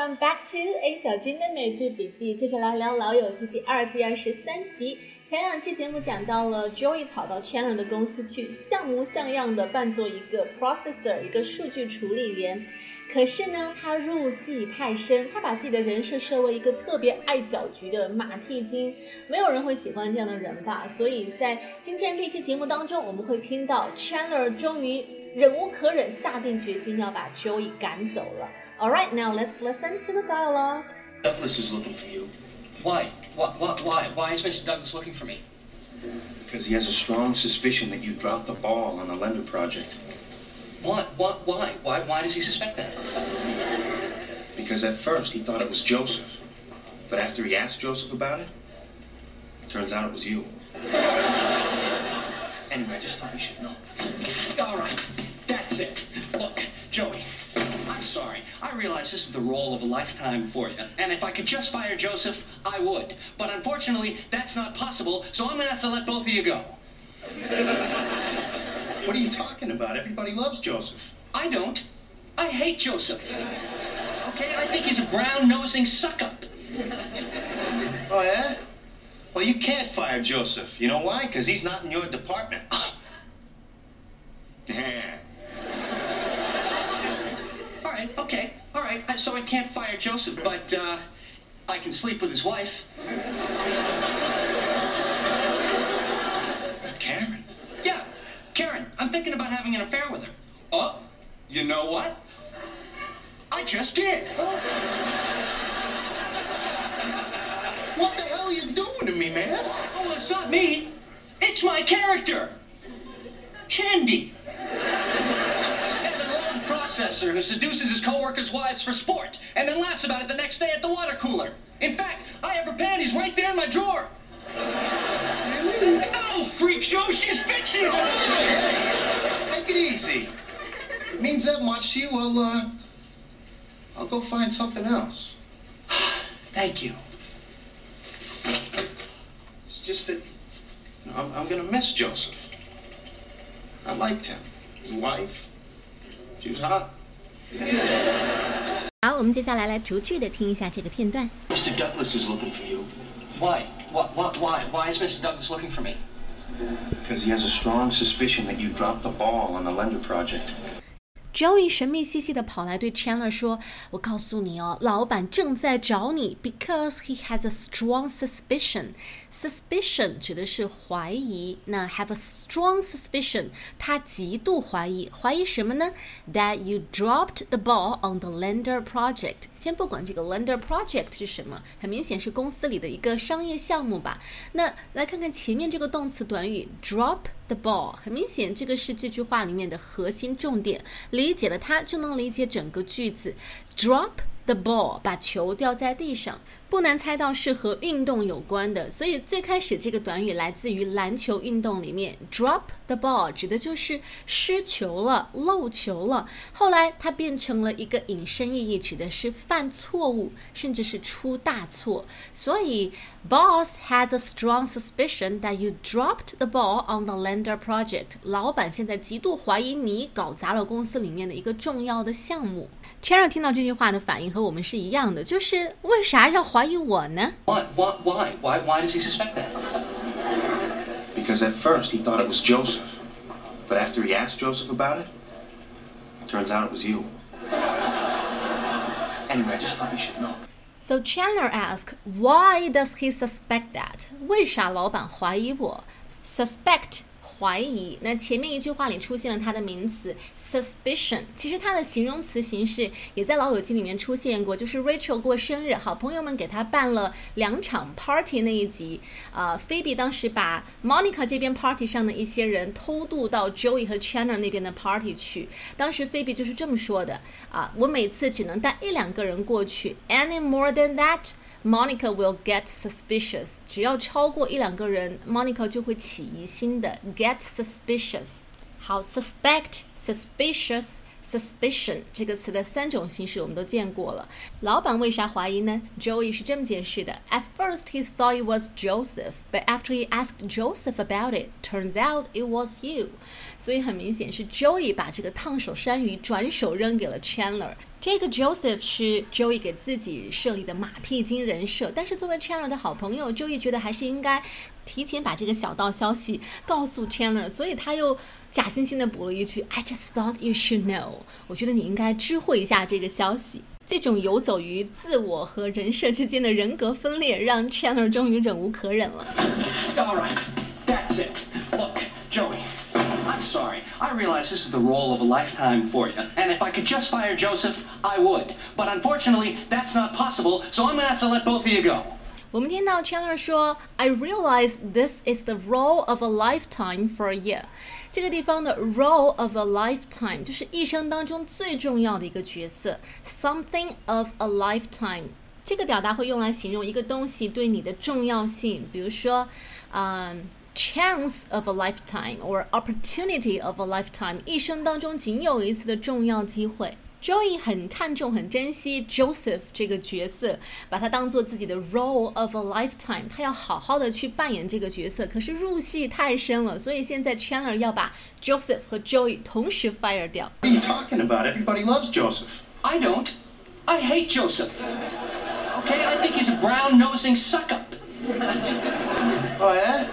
come back to A 小军的美剧笔记。接着来聊《老友记》第二季二十三集。前两期节目讲到了 Joey 跑到 Chandler 的公司去，像模像样的扮作一个 processor，一个数据处理员。可是呢，他入戏太深，他把自己的人设设为一个特别爱搅局的马屁精。没有人会喜欢这样的人吧？所以在今天这期节目当中，我们会听到 Chandler 终于忍无可忍，下定决心要把 Joey 赶走了。All right, now let's listen to the dialogue. Douglas is looking for you Why? Why? Why? Why, why is Mr. Douglas looking for me? because he has a strong suspicion that you dropped the ball on the lender project. Why? Why? Why? Why? Why does he suspect that? Because at first he thought it was Joseph, but after he asked Joseph about it, turns out it was you. Anyway, I just thought you should know. All right, that's it. I realize this is the role of a lifetime for you, and if I could just fire Joseph, I would. But unfortunately, that's not possible. So I'm gonna have to let both of you go. What are you talking about? Everybody loves Joseph. I don't. I hate Joseph. Okay, I think he's a brown-nosing suck-up. Oh, yeah? Well, you can't fire Joseph. You know why? Because he's not in your department. Right, okay, all right. So I can't fire Joseph, but uh, I can sleep with his wife. Karen? Yeah, Karen, I'm thinking about having an affair with her. Oh, you know what? I just did. What the hell are you doing to me, man? Oh, well, it's not me. It's my character. Chandy. Yeah, the road processor who seduces his coworkers' wives for sport and then laughs about it the next day at the water cooler. In fact, I have her panties right there in my drawer. No, freak show, she's fictional. Take it easy. If it means that much to you, well, uh, I'll go find something else. Thank you. It's just that you know, I'm, I'm gonna miss Joseph. I liked him. His wife. Mr. Douglas is looking for you Why? Why? Why? why? Why is Mr. Douglas looking for me? because he has a strong suspicion that you dropped the ball on the lender project. Joey 神秘兮兮的跑来对 Chandler 说：“我告诉你哦，老板正在找你，because he has a strong suspicion。Suspicion 指的是怀疑，那 have a strong suspicion，他极度怀疑，怀疑什么呢？That you dropped the ball on the lender project。先不管这个 lender project 是什么，很明显是公司里的一个商业项目吧。那来看看前面这个动词短语 drop。The ball，很明显，这个是这句话里面的核心重点。理解了它，就能理解整个句子。Drop the ball，把球掉在地上，不难猜到是和运动有关的。所以最开始这个短语来自于篮球运动里面，drop the ball 指的就是失球了、漏球了。后来它变成了一个引申意义，指的是犯错误，甚至是出大错。所以，Boss has a strong suspicion that you dropped the ball on the lender project。老板现在极度怀疑你搞砸了公司里面的一个重要的项目。Chandler 听到这句话的反应和我们是一样的，就是为啥要怀疑我呢？ Why? Why? Why? Why? Why does he suspect that? Because at first he thought it was Joseph, but after he asked Joseph about it, turns out it was you. Anyway, I just thought you should know. So Chandler asked, "Why does he suspect that？为啥老板怀疑我？Suspect 怀疑。那前面一句话里出现了它的名词 suspicion，其实它的形容词形式也在《老友记》里面出现过，就是 Rachel 过生日，好朋友们给她办了两场 party 那一集，呃，Phoebe 当时把 Monica 这边 party 上的一些人偷渡到 Joey 和 Chandler 那边的 party 去，当时 Phoebe 就是这么说的啊，我每次只能带一两个人过去，any more than that。Monica will get suspicious，只要超过一两个人，Monica 就会起疑心的，get suspicious。好，suspect、suspicious、suspicion 这个词的三种形式我们都见过了。老板为啥怀疑呢？Joey 是这么解释的：At first he thought it was Joseph, but after he asked Joseph about it, turns out it was you。所以很明显是 Joey 把这个烫手山芋转手扔给了 Chandler。 这个 Joseph 是 Joey 给自己设立的马屁精人设，但是作为 Chandler 的好朋友，Joey 觉得还是应该提前把这个小道消息告诉 Chandler，所以他又假惺惺的补了一句 "I just thought you should know"，我觉得你应该知会一下这个消息。这种游走于自我和人设之间的人格分裂，让 Chandler 终于忍无可忍了。I realize this is the role of a lifetime for you. And if I could just fire Joseph, I would. But unfortunately, that's not possible, so I'm gonna have to let both of you go. 我们听到 Chandler 说，I realize this is the role of a lifetime for you。这个地方的 role of a lifetime 就是一生当中最重要的一个角色，something of a lifetime。这个表达会用来形容一个东西对你的重要性，比如说，嗯、 chance of a lifetime or opportunity of a lifetime，一生当中仅有一次的重要机会。Joey 很看重、很珍惜 Joseph 这个角色，把他当做自己的 role of a lifetime，他要好好的去扮演这个角色。可是入戏太深了，所以现在 Chandler 要把 Joseph 和 Joey 同时 fire 掉。 What are you talking about? Everybody loves Joseph. I don't. I hate Joseph. Okay, I think he's a brown nosing suck up. Oh, yeah?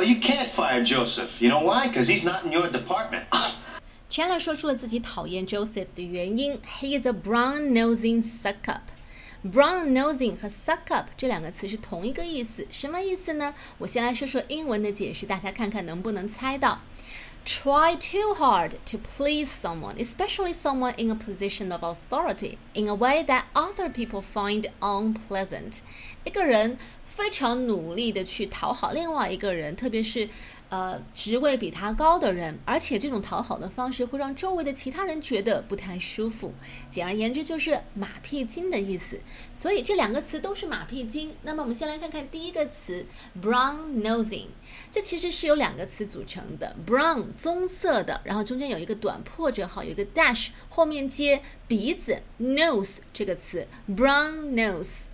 Well, you can't fire Joseph. You know why? Because he's not in your department. Chandler 说出了自己讨厌 Joseph 的原因，He is a brown-nosing suck-up。Brown-nosing 和 suck-up 这两个词是同一个意思，什么意思呢？我先来说说英文的解释，大家看看能不能猜到。Try too hard to please someone, especially someone in a position of authority, in a way that other people find unpleasant. 一个人 非常努力的去讨好另外一个人，特别是呃职位比他高的人，而且这种讨好的方式会让周围的其他人觉得不太舒服。简而言之，就是马屁精的意思。所以这两个词都是马屁精。那么我们先来看看第一个词 brown nosing，这其实是由两个词组成的，brown 棕色的，然后中间有一个短破折号，有一个 dash，后面接鼻子 nose 这个词 brown nose。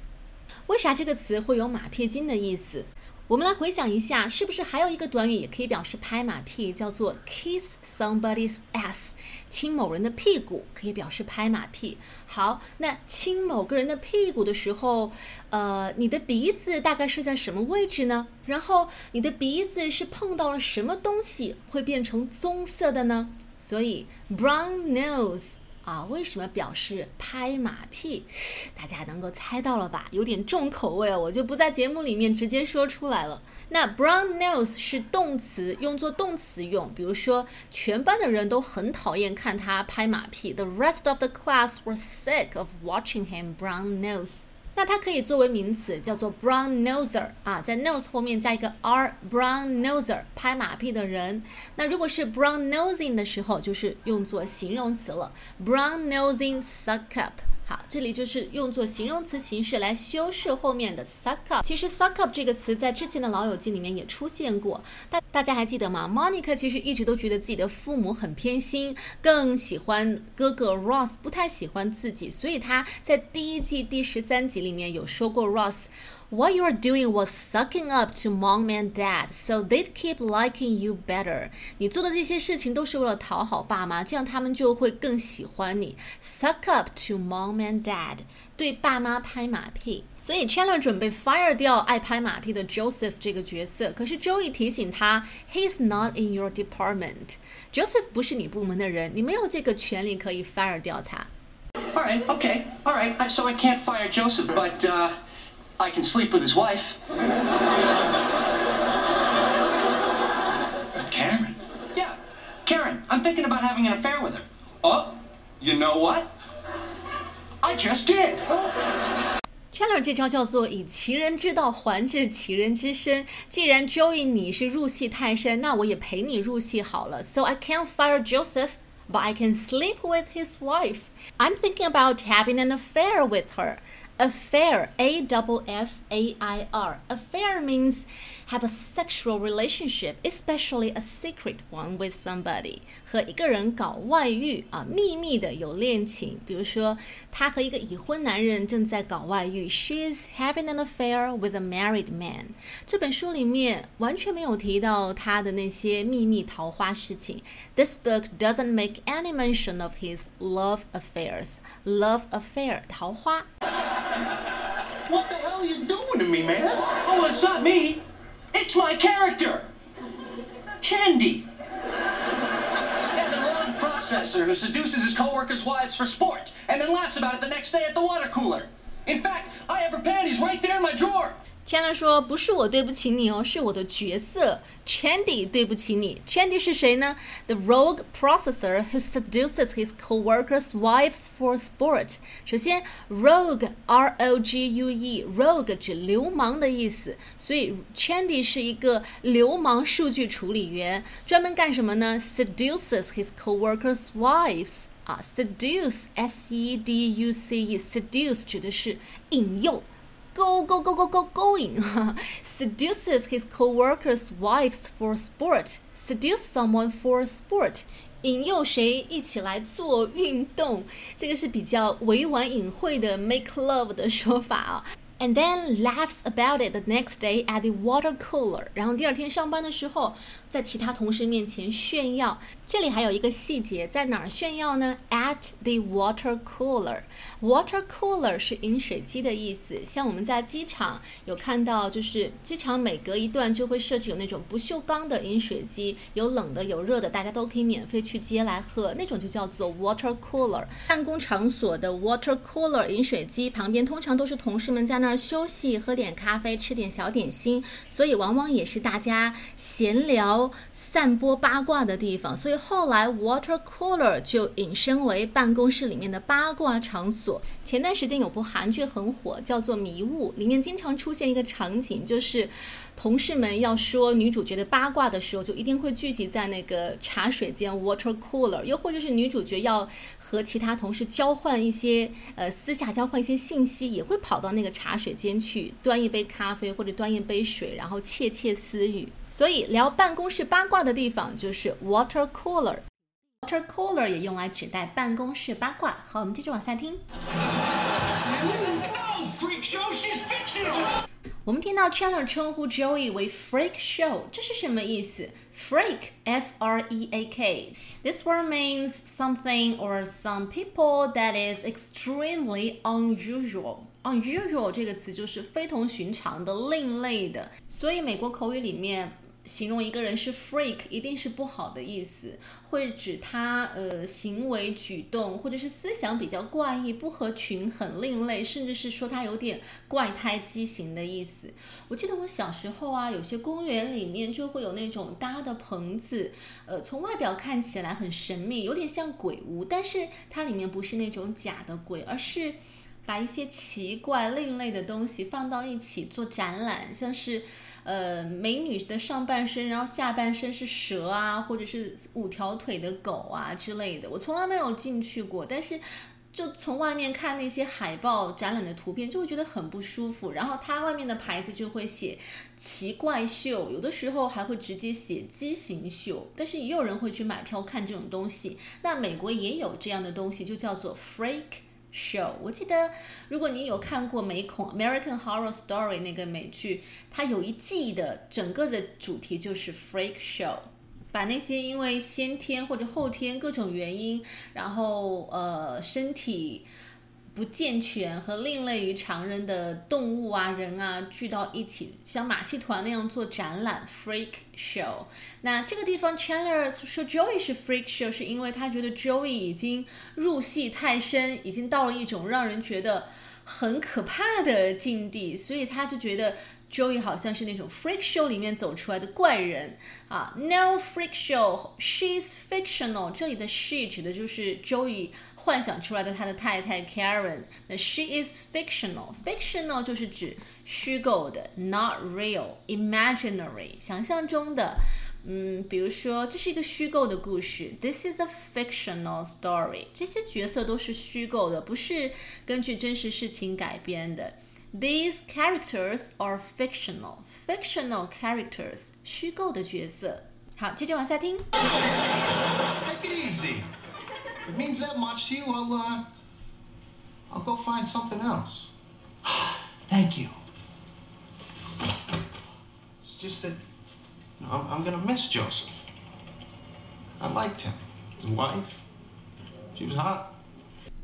为啥这个词会有马屁精的意思？我们来回想一下，是不是还有一个短语也可以表示拍马屁，叫做 kiss somebody's ass，亲某人的屁股可以表示拍马屁。好，那亲某个人的屁股的时候，呃，你的鼻子大概是在什么位置呢？然后你的鼻子是碰到了什么东西会变成棕色的呢？所以 brown nose。啊，为什么表示拍马屁？大家能够猜到了吧？有点重口味，我就不在节目里面直接说出来了。那 brown nose 是动词，用作动词用。比如说，全班的人都很讨厌看他拍马屁。The rest of the class were sick of watching him brown nose. 那它可以作为名词，叫做 brown noser 啊，在 nose 后面加一个 r，brown noser 拍马屁的人。那如果是 brown nosing 的时候，就是用作形容词了，brown nosing suck up。好，这里就是用作形容词形式来修饰后面的 suck up。其实 suck up 这个词在之前的老友记里面也出现过，大大家还记得吗？Monica 其实一直都觉得自己的父母很偏心，更喜欢哥哥 Ross，不太喜欢自己，所以他在第一季第十三集里面有说过 Ross。What you are doing was sucking up to mom and dad, so they'd keep liking you better. 你做的这些事情都是为了讨好爸妈，这样他们就会更喜欢你。Suck up to mom and dad，对爸妈拍马屁。所以 Chandler 准备 fire 掉爱拍马屁的 Joseph 这个角色，可是 Joey 提醒他，He's not in your department. Joseph 不是你部门的人，你没有这个权利可以 fire 掉他。 All right, okay, all right. I, so I can't fire Joseph, but uh, I can sleep with his wife. Karen? Yeah, Karen. I'm thinking about having an affair with her. Oh, you know what? I just did. Chandler 这招叫做以其人之道还治其人之身。既然 Joey 你是入戏太深，那我也陪你入戏好了。So I can't fire Joseph. But I can sleep with his wife. I'm thinking about having an affair with her. Affair, A double F A I R. Affair means have a sexual relationship, especially a secret one with somebody. 和一个人搞外遇啊，秘密的有恋情。比如说，他和一个已婚男人正在搞外遇。She is having an affair with a married man. 这本书里面完全没有提到他的那些秘密桃花事情。This book doesn't make any mention of his love affairs. Love affair 桃花。What the hell are you doing to me, man? Oh, it's not me. It's my character. Chandy. Yeah, the rogue processor who seduces his coworkers' wives for sport and then laughs about it the next day at the water cooler. In fact, I have her panties right there in my drawer. Chandler 说：“不是我对不起你哦，是我的角色 Chandy 对不起你。Chandy 是谁呢？The rogue processor who seduces his coworkers' wives for sport。首先，rogue R O G U E，rogue 指流氓的意思，所以 Chandy 是一个流氓数据处理员，专门干什么呢？Seduces his coworkers' wives。啊，seduce S E D U C E，seduce 指的是引诱。” Go go go go go going seduces his co-workers' wives for sport. Seduce someone for sport. 引诱谁一起来做运动，这个是比较委婉隐晦的 make love 的说法啊。And then laughs about it the next day at the water cooler。然后第二天上班的时候，在其他同事面前炫耀。这里还有一个细节，在哪儿炫耀呢？At the water cooler。Water cooler 是饮水机的意思。像我们在机场有看到，就是机场每隔一段就会设置有那种不锈钢的饮水机，有冷的有热的，大家都可以免费去接来喝，那种就叫做 water cooler。办公场所的 water cooler 饮水机旁边通常都是同事们在那。那儿休息，喝点咖啡，吃点小点心，所以往往也是大家闲聊、散播八卦的地方。所以后来 water cooler 就引申为办公室里面的八卦场所。前段时间有部韩剧很火，叫做《迷雾》，里面经常出现一个场景，就是同事们要说女主角的八卦的时候，就一定会聚集在那个茶水间 water cooler，又或者是女主角要和其他同事交换一些呃私下交换一些信息，也会跑到那个茶。水间去端一杯咖啡或者端一杯水，然后窃窃私语。所以聊办公室八卦的地方就是 water cooler。water cooler 也用来指代办公室八卦。好，我们接着往下听。我们听到 Chandler 称呼 Joey 为 freak show，这是什么意思？Freak, F-R-E-A-K. This word means something or some people that is extremely unusual. Unusual 这个词就是非同寻常的、另类的，所以美国口语里面。 形容一个人是 freak，一定是不好的意思，会指他呃行为举动或者是思想比较怪异、不合群、很另类，甚至是说他有点怪胎畸形的意思。我记得我小时候啊，有些公园里面就会有那种搭的棚子，呃，从外表看起来很神秘，有点像鬼屋，但是它里面不是那种假的鬼，而是把一些奇怪另类的东西放到一起做展览，像是。呃，美女的上半身，然后下半身是蛇啊，或者是五条腿的狗啊之类的。我从来没有进去过，但是就从外面看那些海报展览的图片，就会觉得很不舒服。然后它外面的牌子就会写奇怪秀，有的时候还会直接写畸形秀。但是也有人会去买票看这种东西。那美国也有这样的东西，就叫做 freak。show，我记得如果你有看过美恐 American Horror Story 那个美剧，它有一季的整个的主题就是 freak show，把那些因为先天或者后天各种原因，然后呃身体。不健全和另类于常人的动物啊、人啊聚到一起，像马戏团那样做展览，freak show。那这个地方，Chandler 说 Joey 是 freak show，是因为他觉得 Joey 已经入戏太深，已经到了一种让人觉得很可怕的境地，所以他就觉得 Joey 好像是那种 freak show 里面走出来的怪人啊。No freak show，she's fictional。这里的 she 指的就是 Joey。幻想出来的他的太太 Karen，那 she is fictional，fictional 就是指虚构的，not real，imaginary，想象中的。 嗯，比如说这是一个虚构的故事，This is a fictional story。这些角色都是虚构的，不是根据真实事情改编的。These characters are fictional. Fictional characters，虚构的角色。好，接着往下听。Take it easy. If it means that much to you, I'll, uh, I'll go find something else. Thank you. It's just that you know, I'm, I'm gonna miss Joseph. I liked him. His wife, she was hot.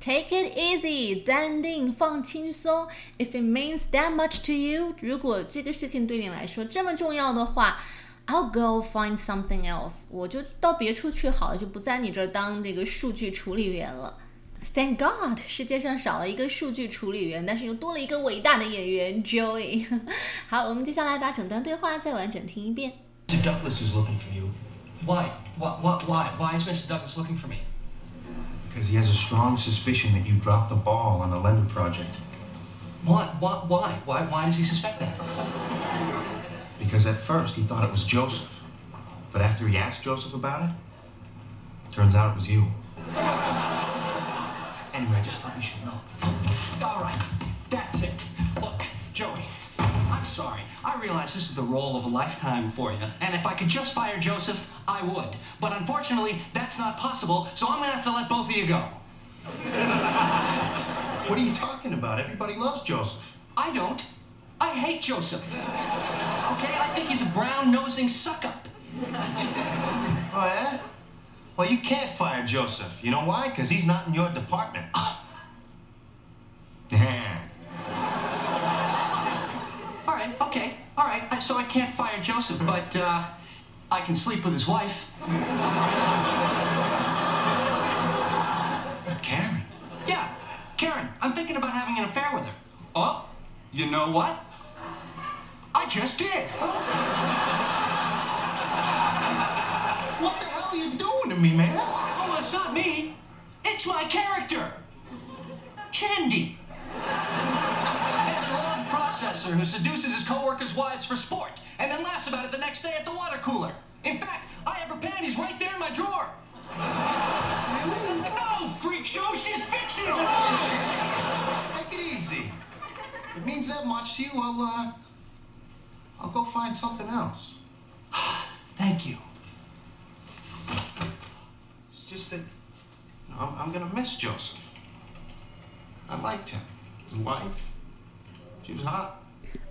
Take it easy，淡定，放轻松。If it means that much to you，如果这个事情对你来说这么重要的话 ，I'll go find something else。我就到别处去好了，就不在你这儿当这个数据处理员了。Thank God，世界上少了一个数据处理员，但是又多了一个伟大的演员 Joey。好，我们接下来把整段对话再完整听一遍。 Mr. Douglas is looking for you Why? What? What? Why? Why is Mr. Douglas looking for me? because he has a strong suspicion that you dropped the ball on the lender project. What? What? Why? Why? Why does he suspect that? Because at first he thought it was Joseph, but after he asked Joseph about it, turns out it was you. Anyway, I just thought you should know. All right, that's it. Look, Joey, I'm sorry. I realize this is the role of a lifetime for you, and if I could just fire Joseph, I would. But unfortunately, that's not possible, so I'm gonna have to let both of you go. What are you talking about? Everybody loves Joseph. I don't. I hate Joseph. Okay, I think he's a brown-nosing suck-up. Oh, yeah? Well, you can't fire Joseph. You know why? Because he's not in your department. All right, okay, all right. So I can't fire Joseph, but uh, I can sleep with his wife. Karen. Yeah, Karen, I'm thinking about having an affair with her. Oh, you know what? Just did. What the hell are you doing to me, man? Oh, well, it's not me. It's my character. Chandy. And the wrong processor who seduces his coworkers' wives for sport and then laughs about it the next day at the water cooler. In fact, I have her panties right there in my drawer. No, freak show, she's fictional. Take it easy. If it means that much to you, I'll, uh, I'll go find something else. Thank you. It's just that you know, I'm, I'm gonna miss Joseph. I liked him. His wife, she was hot.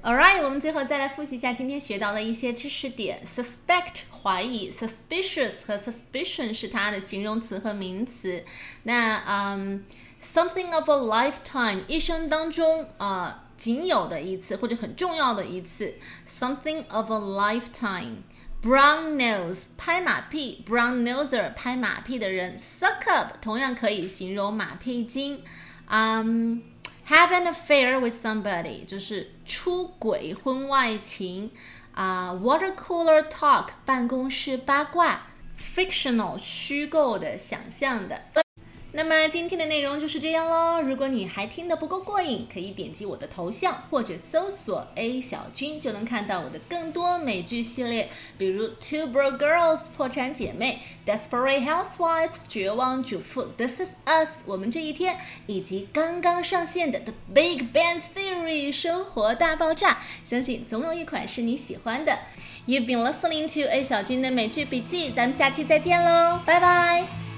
Alright，我们最后再来复习一下今天学到的一些知识点。Suspect 怀疑，suspicious 和 suspicion 是它的形容词和名词。那嗯、something of a lifetime 一生当中啊、 仅有的一次或者很重要的一次，something of a lifetime。Brown nose 拍马屁，brown noser 拍马屁的人，suck up 同样可以形容马屁精。嗯、have an affair with somebody 就是出轨、婚外情啊、water cooler talk 办公室八卦，fictional 虚构的、想象的。 那么今天的内容就是这样喽。如果你还听得不够过瘾，可以点击我的头像或者搜索 A 小军，就能看到我的更多美剧系列，比如《Two Broke Girls》破产姐妹，《Desperate Housewives》绝望主妇，《This Is Us》我们这一天，以及刚刚上线的《The Big Bang Theory》生活大爆炸。相信总有一款是你喜欢的。You've been listening to A 小军的美剧笔记，咱们下期再见喽，拜拜。